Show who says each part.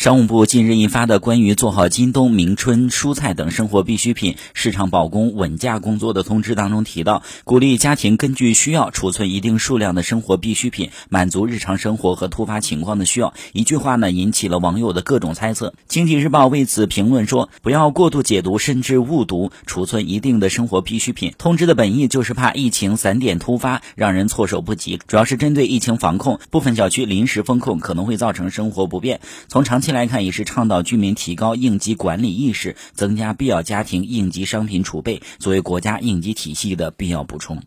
Speaker 1: 商务部近日印发的关于做好今冬明春蔬菜等生活必需品市场保供稳价工作的通知当中提到，鼓励家庭根据需要储存一定数量的生活必需品，满足日常生活和突发情况的需要。一句话呢，引起了网友的各种猜测。经济日报为此评论说：“不要过度解读甚至误读储存一定的生活必需品。通知的本意就是怕疫情散点突发，让人措手不及。主要是针对疫情防控，部分小区临时封控可能会造成生活不便。从长期。”来看，也是倡导居民提高应急管理意识，增加必要家庭应急商品储备，作为国家应急体系的必要补充。